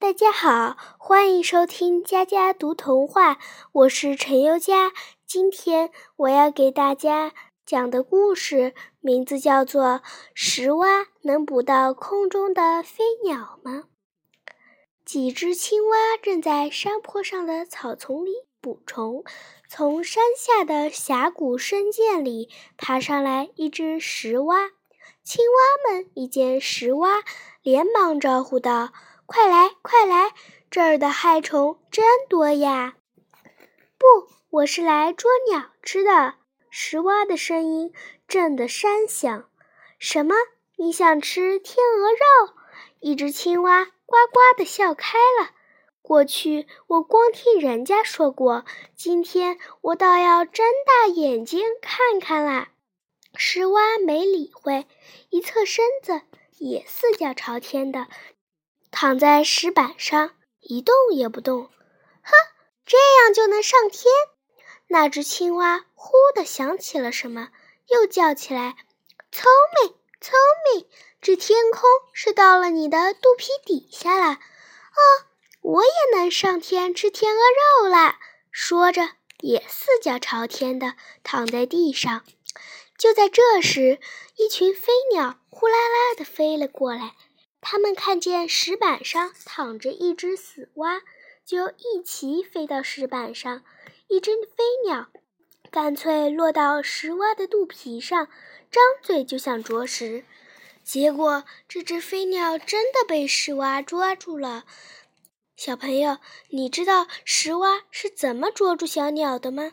大家好，欢迎收听佳佳读童话，我是陈优佳。今天我要给大家讲的故事名字叫做《石蛙能捕到空中的飞鸟吗》。几只青蛙正在山坡上的草丛里捕虫，从山下的峡谷深涧里爬上来一只石蛙。青蛙们一见石蛙，连忙招呼道：“快来，快来！这儿的害虫真多呀！”“不，我是来捉鸟吃的。”石蛙的声音震得山响。“什么？你想吃天鹅肉？”一只青蛙呱呱地笑开了。“过去我光听人家说过，今天我倒要睁大眼睛看看啦。”石蛙没理会，一侧身子，也四脚朝天的躺在石板上，一动也不动。哼，这样就能上天？那只青蛙忽地想起了什么，又叫起来：“聪明，聪明！这天空是到了你的肚皮底下了。哦，我也能上天吃天鹅肉啦！”说着，也四脚朝天的躺在地上。就在这时，一群飞鸟呼啦啦地飞了过来。他们看见石板上躺着一只死蛙，就一齐飞到石板上。一只飞鸟干脆落到石蛙的肚皮上，张嘴就想啄食。结果，这只飞鸟真的被石蛙捉住了。小朋友，你知道石蛙是怎么捉住小鸟的吗？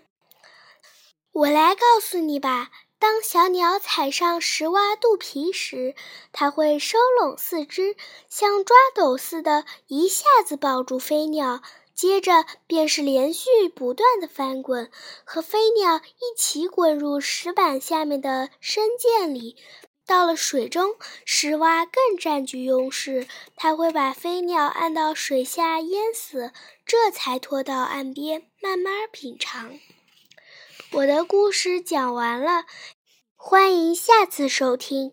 我来告诉你吧。当小鸟踩上石蛙肚皮时，它会收拢四肢，像抓斗似的，一下子抱住飞鸟，接着便是连续不断的翻滚，和飞鸟一起滚入石板下面的深涧里。到了水中，石蛙更占据优势，它会把飞鸟按到水下淹死，这才拖到岸边慢慢品尝。我的故事讲完了。欢迎下次收听。